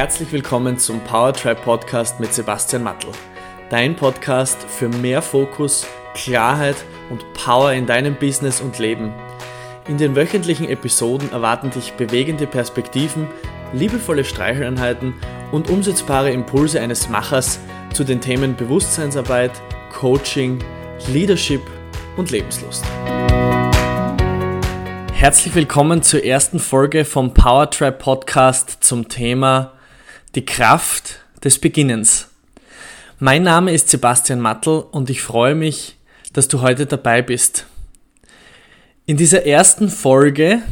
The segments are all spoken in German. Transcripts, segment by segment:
Herzlich willkommen zum Powertribe Podcast mit Sebastian Mattel. Dein Podcast für mehr Fokus, Klarheit und Power in deinem Business und Leben. In den wöchentlichen Episoden erwarten dich bewegende Perspektiven, liebevolle Streicheleinheiten und umsetzbare Impulse eines Machers zu den Themen Bewusstseinsarbeit, Coaching, Leadership und Lebenslust. Herzlich willkommen zur ersten Folge vom Powertrap Podcast zum Thema die Kraft des Beginnens. Mein Name ist Sebastian Mattel und ich freue mich, dass du heute dabei bist. In dieser ersten Folge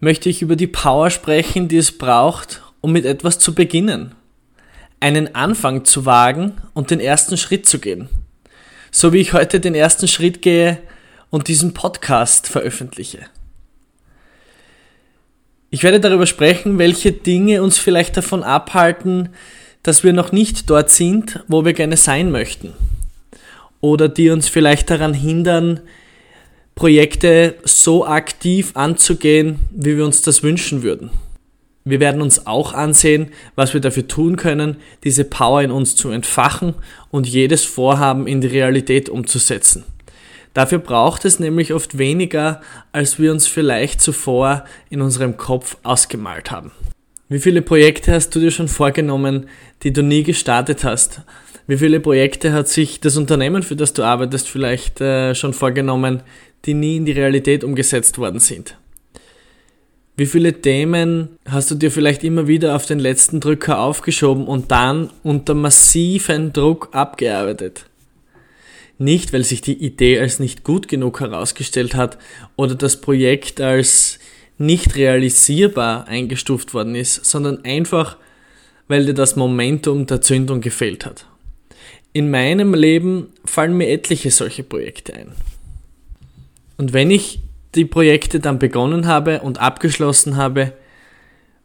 möchte ich über die Power sprechen, die es braucht, um mit etwas zu beginnen. Einen Anfang zu wagen und den ersten Schritt zu gehen. So wie ich heute den ersten Schritt gehe und diesen Podcast veröffentliche. Ich werde darüber sprechen, welche Dinge uns vielleicht davon abhalten, dass wir noch nicht dort sind, wo wir gerne sein möchten. Oder die uns vielleicht daran hindern, Projekte so aktiv anzugehen, wie wir uns das wünschen würden. Wir werden uns auch ansehen, was wir dafür tun können, diese Power in uns zu entfachen und jedes Vorhaben in die Realität umzusetzen. Dafür braucht es nämlich oft weniger, als wir uns vielleicht zuvor in unserem Kopf ausgemalt haben. Wie viele Projekte hast du dir schon vorgenommen, die du nie gestartet hast? Wie viele Projekte hat sich das Unternehmen, für das du arbeitest, vielleicht äh, schon vorgenommen, die nie in die Realität umgesetzt worden sind? Wie viele Themen hast du dir vielleicht immer wieder auf den letzten Drücker aufgeschoben und dann unter massiven Druck abgearbeitet? Nicht, weil sich die Idee als nicht gut genug herausgestellt hat oder das Projekt als nicht realisierbar eingestuft worden ist, sondern einfach, weil dir das Momentum der Zündung gefehlt hat. In meinem Leben fallen mir etliche solche Projekte ein. Und wenn ich die Projekte dann begonnen habe und abgeschlossen habe,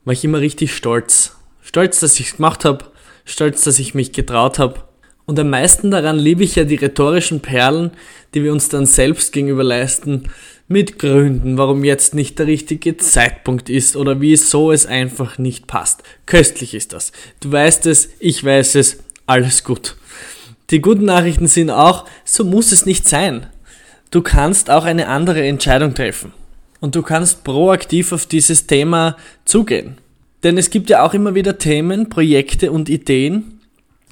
war ich immer richtig stolz. Stolz, dass ich es gemacht habe, stolz, dass ich mich getraut habe und am meisten daran liebe ich ja die rhetorischen Perlen, die wir uns dann selbst gegenüber leisten, mit Gründen, warum jetzt nicht der richtige Zeitpunkt ist oder wieso es einfach nicht passt. Köstlich ist das. Du weißt es, ich weiß es, alles gut. Die guten Nachrichten sind auch, so muss es nicht sein. Du kannst auch eine andere Entscheidung treffen. Und du kannst proaktiv auf dieses Thema zugehen. Denn es gibt ja auch immer wieder Themen, Projekte und Ideen,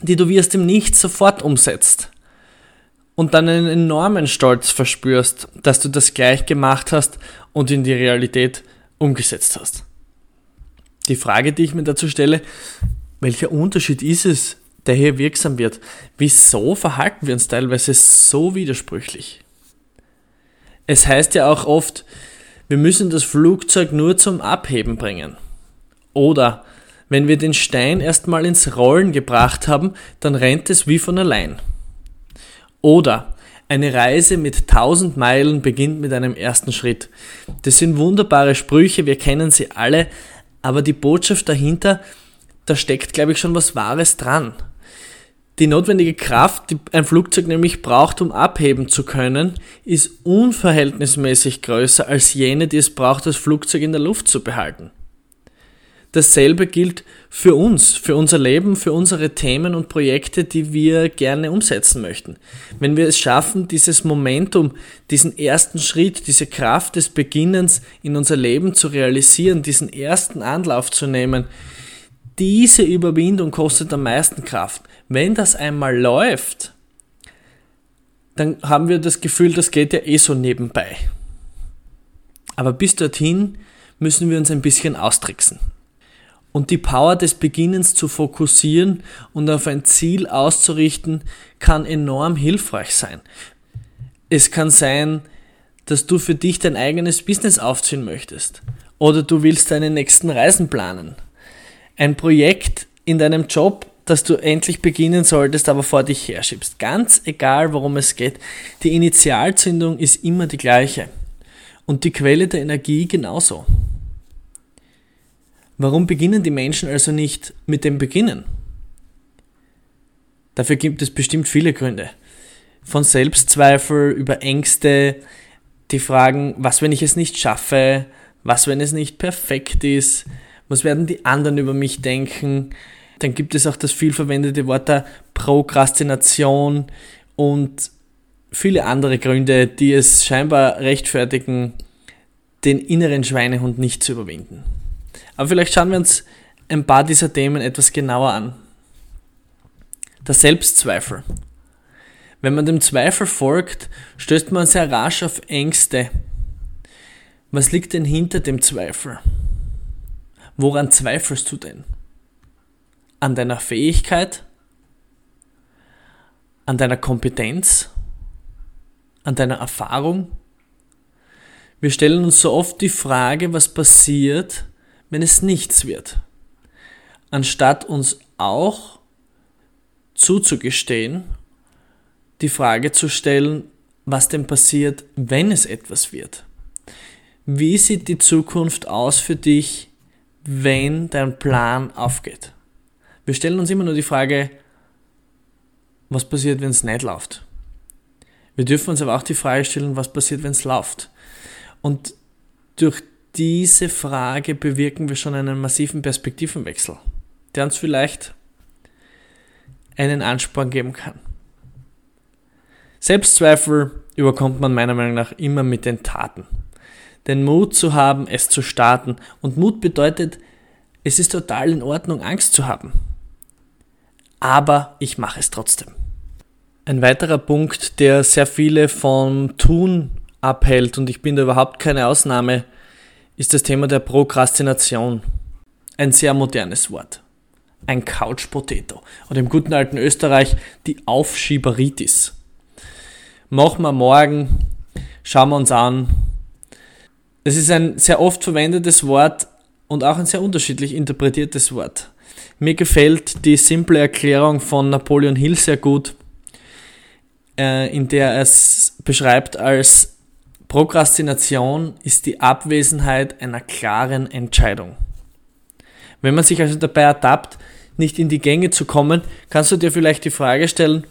die du aus dem Nichts sofort umsetzt und dann einen enormen Stolz verspürst, dass du das gleich gemacht hast und in die Realität umgesetzt hast. Die Frage, die ich mir dazu stelle, welcher Unterschied ist es, der hier wirksam wird? Wieso verhalten wir uns teilweise so widersprüchlich? Es heißt ja auch oft, wir müssen das Flugzeug nur zum Abheben bringen. Oder wenn wir den Stein erstmal ins Rollen gebracht haben, dann rennt es wie von allein. Oder eine Reise mit tausend Meilen beginnt mit einem ersten Schritt. Das sind wunderbare Sprüche, wir kennen sie alle, aber die Botschaft dahinter, da steckt, glaube ich, schon was Wahres dran. Die notwendige Kraft, die ein Flugzeug nämlich braucht, um abheben zu können, ist unverhältnismäßig größer als jene, die es braucht, das Flugzeug in der Luft zu behalten. Dasselbe gilt für uns, für unser Leben, für unsere Themen und Projekte, die wir gerne umsetzen möchten. Wenn wir es schaffen, dieses Momentum, diesen ersten Schritt, diese Kraft des Beginnens in unser Leben zu realisieren, diesen ersten Anlauf zu nehmen, diese Überwindung kostet am meisten Kraft. Wenn das einmal läuft, dann haben wir das Gefühl, das geht ja eh so nebenbei. Aber bis dorthin müssen wir uns ein bisschen austricksen und die Power des Beginnens zu fokussieren und auf ein Ziel auszurichten, kann enorm hilfreich sein. Es kann sein, dass du für dich dein eigenes Business aufziehen möchtest oder du willst deine nächsten Reisen planen. Ein Projekt in deinem Job, das du endlich beginnen solltest, aber vor dich herschiebst. Ganz egal, worum es geht. Die Initialzündung ist immer die gleiche und die Quelle der Energie genauso. Warum beginnen die Menschen also nicht mit dem Beginnen? Dafür gibt es bestimmt viele Gründe. Von Selbstzweifel über Ängste, die Fragen, was wenn ich es nicht schaffe, was wenn es nicht perfekt ist, Was werden die anderen über mich denken? Dann gibt es auch das viel verwendete Wort der Prokrastination und viele andere Gründe, die es scheinbar rechtfertigen, den inneren Schweinehund nicht zu überwinden. Aber vielleicht schauen wir uns ein paar dieser Themen etwas genauer an. Der Selbstzweifel. Wenn man dem Zweifel folgt, stößt man sehr rasch auf Ängste. Was liegt denn hinter dem Zweifel? Woran zweifelst du denn? An deiner Fähigkeit? An deiner Kompetenz? An deiner Erfahrung? Wir stellen uns so oft die Frage, was passiert, wenn es nichts wird, anstatt uns auch zuzugestehen, die Frage zu stellen, was denn passiert, wenn es etwas wird. Wie sieht die Zukunft aus für dich, wenn dein Plan aufgeht? Wir stellen uns immer nur die Frage, was passiert, wenn es nicht läuft? Wir dürfen uns aber auch die Frage stellen, was passiert, wenn es läuft? Und durch diese Frage bewirken wir schon einen massiven Perspektivenwechsel, der uns vielleicht einen Ansporn geben kann. Selbstzweifel überkommt man meiner Meinung nach immer mit den Taten. Den Mut zu haben, es zu starten. Und Mut bedeutet, es ist total in Ordnung, Angst zu haben. Aber ich mache es trotzdem. Ein weiterer Punkt, der sehr viele vom Tun abhält, und ich bin da überhaupt keine Ausnahme, ist das Thema der Prokrastination. Ein sehr modernes Wort. Ein Couch Potato. Oder im guten alten Österreich die Aufschieberitis. Machen wir morgen, schauen wir uns an. Es ist ein sehr oft verwendetes Wort und auch ein sehr unterschiedlich interpretiertes Wort. Mir gefällt die simple Erklärung von Napoleon Hill sehr gut, äh, in der er es beschreibt als Prokrastination ist die Abwesenheit einer klaren Entscheidung. Wenn man sich also dabei ertappt, nicht in die Gänge zu kommen, kannst du dir vielleicht die Frage stellen,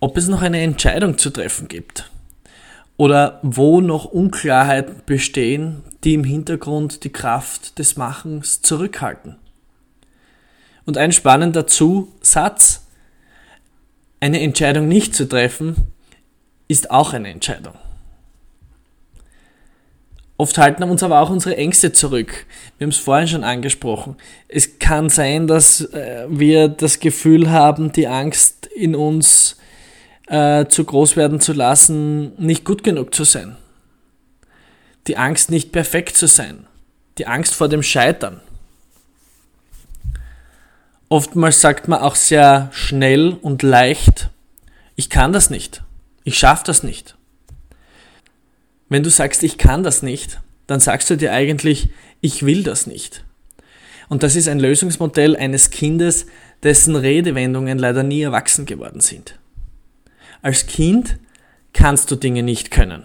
ob es noch eine Entscheidung zu treffen gibt. Oder wo noch Unklarheiten bestehen, die im Hintergrund die Kraft des Machens zurückhalten. Und ein spannender Zusatz, eine Entscheidung nicht zu treffen, ist auch eine Entscheidung. Oft halten uns aber auch unsere Ängste zurück. Wir haben es vorhin schon angesprochen. Es kann sein, dass äh, wir das Gefühl haben, die Angst in uns äh, zu groß werden zu lassen, nicht gut genug zu sein. Die Angst, nicht perfekt zu sein. Die Angst vor dem Scheitern. Oftmals sagt man auch sehr schnell und leicht, ich kann das nicht. Ich schaffe das nicht. Wenn du sagst, ich kann das nicht, dann sagst du dir eigentlich, ich will das nicht. Und das ist ein Lösungsmodell eines Kindes, dessen Redewendungen leider nie erwachsen geworden sind. Als Kind kannst du Dinge nicht können.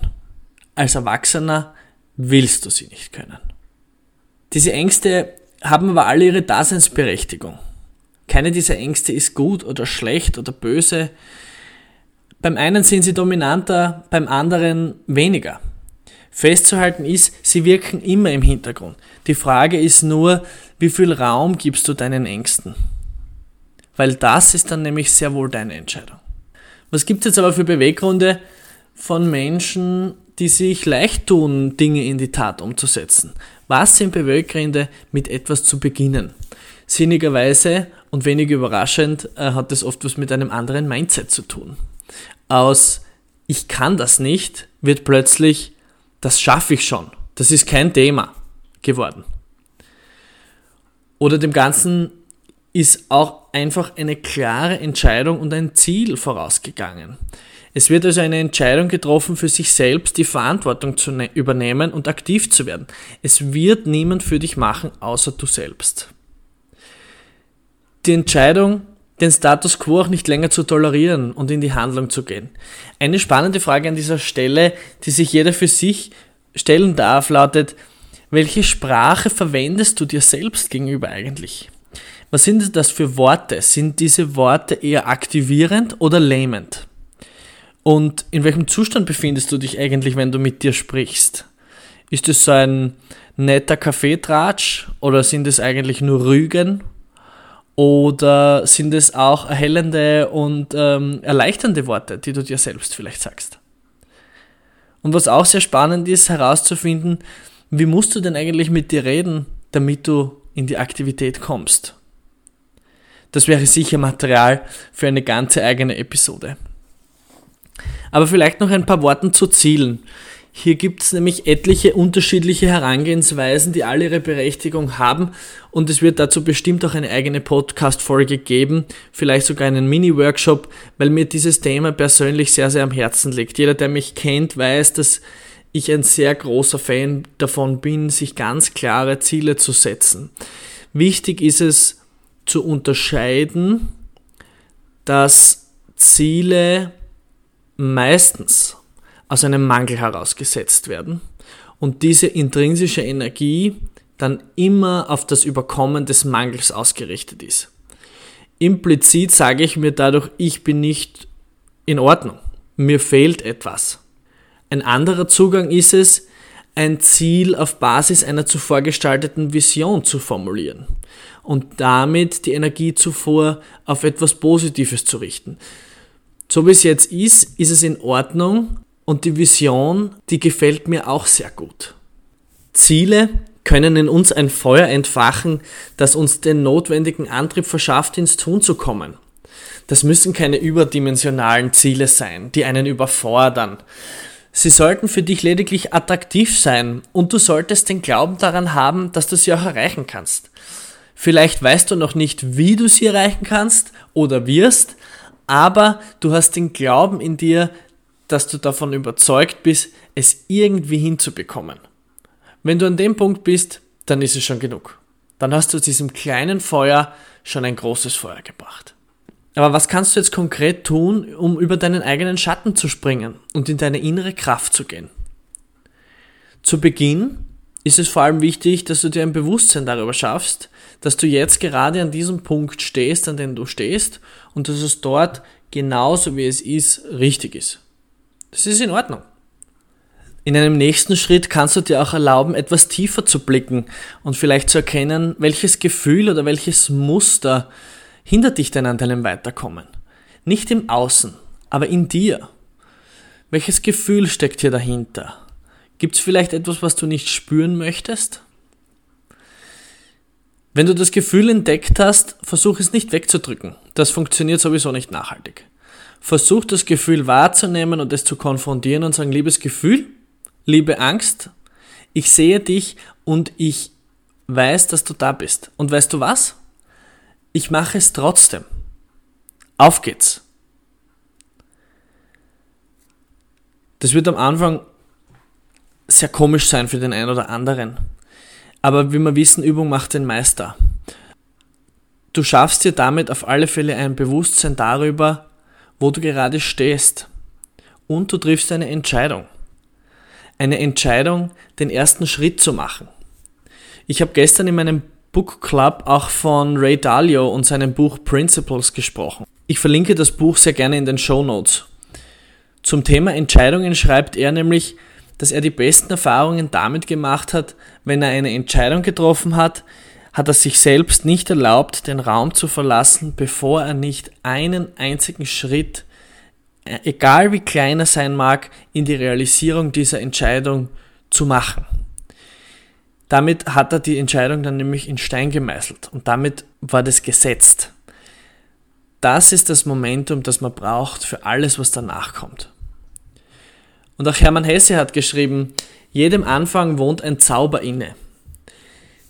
Als Erwachsener willst du sie nicht können. Diese Ängste haben aber alle ihre Daseinsberechtigung. Keine dieser Ängste ist gut oder schlecht oder böse. Beim einen sind sie dominanter, beim anderen weniger. Festzuhalten ist, sie wirken immer im Hintergrund. Die Frage ist nur, wie viel Raum gibst du deinen Ängsten? Weil das ist dann nämlich sehr wohl deine Entscheidung. Was gibt es jetzt aber für Beweggründe von Menschen, die sich leicht tun, Dinge in die Tat umzusetzen? Was sind Beweggründe, mit etwas zu beginnen? Sinnigerweise und wenig überraschend äh, hat es oft was mit einem anderen Mindset zu tun. Aus ich kann das nicht wird plötzlich das schaffe ich schon. Das ist kein Thema geworden. Oder dem Ganzen ist auch einfach eine klare Entscheidung und ein Ziel vorausgegangen. Es wird also eine Entscheidung getroffen, für sich selbst die Verantwortung zu ne-, übernehmen und aktiv zu werden. Es wird niemand für dich machen, außer du selbst. Die Entscheidung, den Status quo auch nicht länger zu tolerieren und in die Handlung zu gehen. Eine spannende Frage an dieser Stelle, die sich jeder für sich stellen darf, lautet, welche Sprache verwendest du dir selbst gegenüber eigentlich? Was sind das für Worte? Sind diese Worte eher aktivierend oder lähmend? Und in welchem Zustand befindest du dich eigentlich, wenn du mit dir sprichst? Ist es so ein netter Kaffeetratsch oder sind es eigentlich nur Rügen? Oder sind es auch erhellende und ähm, erleichternde Worte, die du dir selbst vielleicht sagst? Und was auch sehr spannend ist, herauszufinden, wie musst du denn eigentlich mit dir reden, damit du in die Aktivität kommst? Das wäre sicher Material für eine ganze eigene Episode. Aber vielleicht noch ein paar Worten zu Zielen. Hier gibt es nämlich etliche unterschiedliche Herangehensweisen, die alle ihre Berechtigung haben und es wird dazu bestimmt auch eine eigene Podcast-Folge geben, vielleicht sogar einen Mini-Workshop, weil mir dieses Thema persönlich sehr, sehr am Herzen liegt. Jeder, der mich kennt, weiß, dass ich ein sehr großer Fan davon bin, sich ganz klare Ziele zu setzen. Wichtig ist es zu unterscheiden, dass Ziele meistens aus einem Mangel herausgesetzt werden und diese intrinsische Energie dann immer auf das Überkommen des Mangels ausgerichtet ist. Implizit sage ich mir dadurch, ich bin nicht in Ordnung, mir fehlt etwas. Ein anderer Zugang ist es, ein Ziel auf Basis einer zuvor gestalteten Vision zu formulieren und damit die Energie zuvor auf etwas Positives zu richten. So wie es jetzt ist, ist es in Ordnung, und die Vision, die gefällt mir auch sehr gut. Ziele können in uns ein Feuer entfachen, das uns den notwendigen Antrieb verschafft, ins Tun zu kommen. Das müssen keine überdimensionalen Ziele sein, die einen überfordern. Sie sollten für dich lediglich attraktiv sein und du solltest den Glauben daran haben, dass du sie auch erreichen kannst. Vielleicht weißt du noch nicht, wie du sie erreichen kannst oder wirst, aber du hast den Glauben in dir, dass du davon überzeugt bist, es irgendwie hinzubekommen. Wenn du an dem Punkt bist, dann ist es schon genug. Dann hast du diesem kleinen Feuer schon ein großes Feuer gebracht. Aber was kannst du jetzt konkret tun, um über deinen eigenen Schatten zu springen und in deine innere Kraft zu gehen? Zu Beginn ist es vor allem wichtig, dass du dir ein Bewusstsein darüber schaffst, dass du jetzt gerade an diesem Punkt stehst, an dem du stehst und dass es dort genauso wie es ist richtig ist. Das ist in Ordnung. In einem nächsten Schritt kannst du dir auch erlauben, etwas tiefer zu blicken und vielleicht zu erkennen, welches Gefühl oder welches Muster hindert dich denn an deinem Weiterkommen. Nicht im Außen, aber in dir. Welches Gefühl steckt hier dahinter? Gibt es vielleicht etwas, was du nicht spüren möchtest? Wenn du das Gefühl entdeckt hast, versuch es nicht wegzudrücken. Das funktioniert sowieso nicht nachhaltig. Versuch das Gefühl wahrzunehmen und es zu konfrontieren und sagen, liebes Gefühl, liebe Angst, ich sehe dich und ich weiß, dass du da bist. Und weißt du was? Ich mache es trotzdem. Auf geht's. Das wird am Anfang sehr komisch sein für den einen oder anderen. Aber wie wir wissen, Übung macht den Meister. Du schaffst dir damit auf alle Fälle ein Bewusstsein darüber, wo du gerade stehst. Und du triffst eine Entscheidung. Eine Entscheidung, den ersten Schritt zu machen. Ich habe gestern in meinem Book Club auch von Ray Dalio und seinem Buch Principles gesprochen. Ich verlinke das Buch sehr gerne in den Show Notes. Zum Thema Entscheidungen schreibt er nämlich, dass er die besten Erfahrungen damit gemacht hat, wenn er eine Entscheidung getroffen hat, hat er sich selbst nicht erlaubt, den Raum zu verlassen, bevor er nicht einen einzigen Schritt, äh, egal wie klein er sein mag, in die Realisierung dieser Entscheidung zu machen. Damit hat er die Entscheidung dann nämlich in Stein gemeißelt und damit war das gesetzt. Das ist das Momentum, das man braucht für alles, was danach kommt. Und auch Hermann Hesse hat geschrieben, jedem Anfang wohnt ein Zauber inne.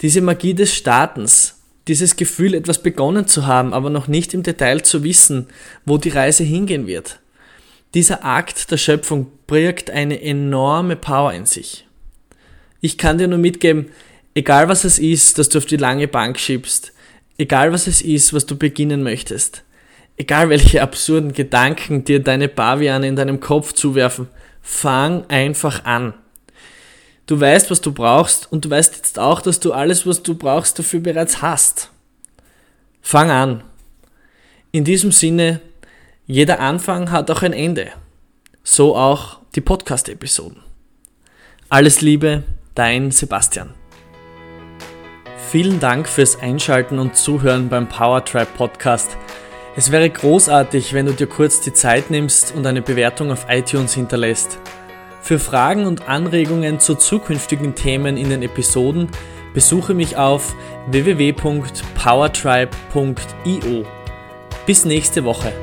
Diese Magie des Startens, dieses Gefühl, etwas begonnen zu haben, aber noch nicht im Detail zu wissen, wo die Reise hingehen wird. Dieser Akt der Schöpfung birgt eine enorme Power in sich. Ich kann dir nur mitgeben, egal was es ist, dass du auf die lange Bank schiebst, egal was es ist, was du beginnen möchtest, egal welche absurden Gedanken dir deine Paviane in deinem Kopf zuwerfen, fang einfach an. Du weißt, was du brauchst und du weißt jetzt auch, dass du alles, was du brauchst, dafür bereits hast. Fang an. In diesem Sinne, jeder Anfang hat auch ein Ende. So auch die Podcast-Episoden. Alles Liebe, dein Sebastian. Vielen Dank fürs Einschalten und Zuhören beim Powertribe Podcast. Es wäre großartig, wenn du dir kurz die Zeit nimmst und eine Bewertung auf iTunes hinterlässt. Für Fragen und Anregungen zu zukünftigen Themen in den Episoden besuche mich auf www.powertribe.io. Bis nächste Woche.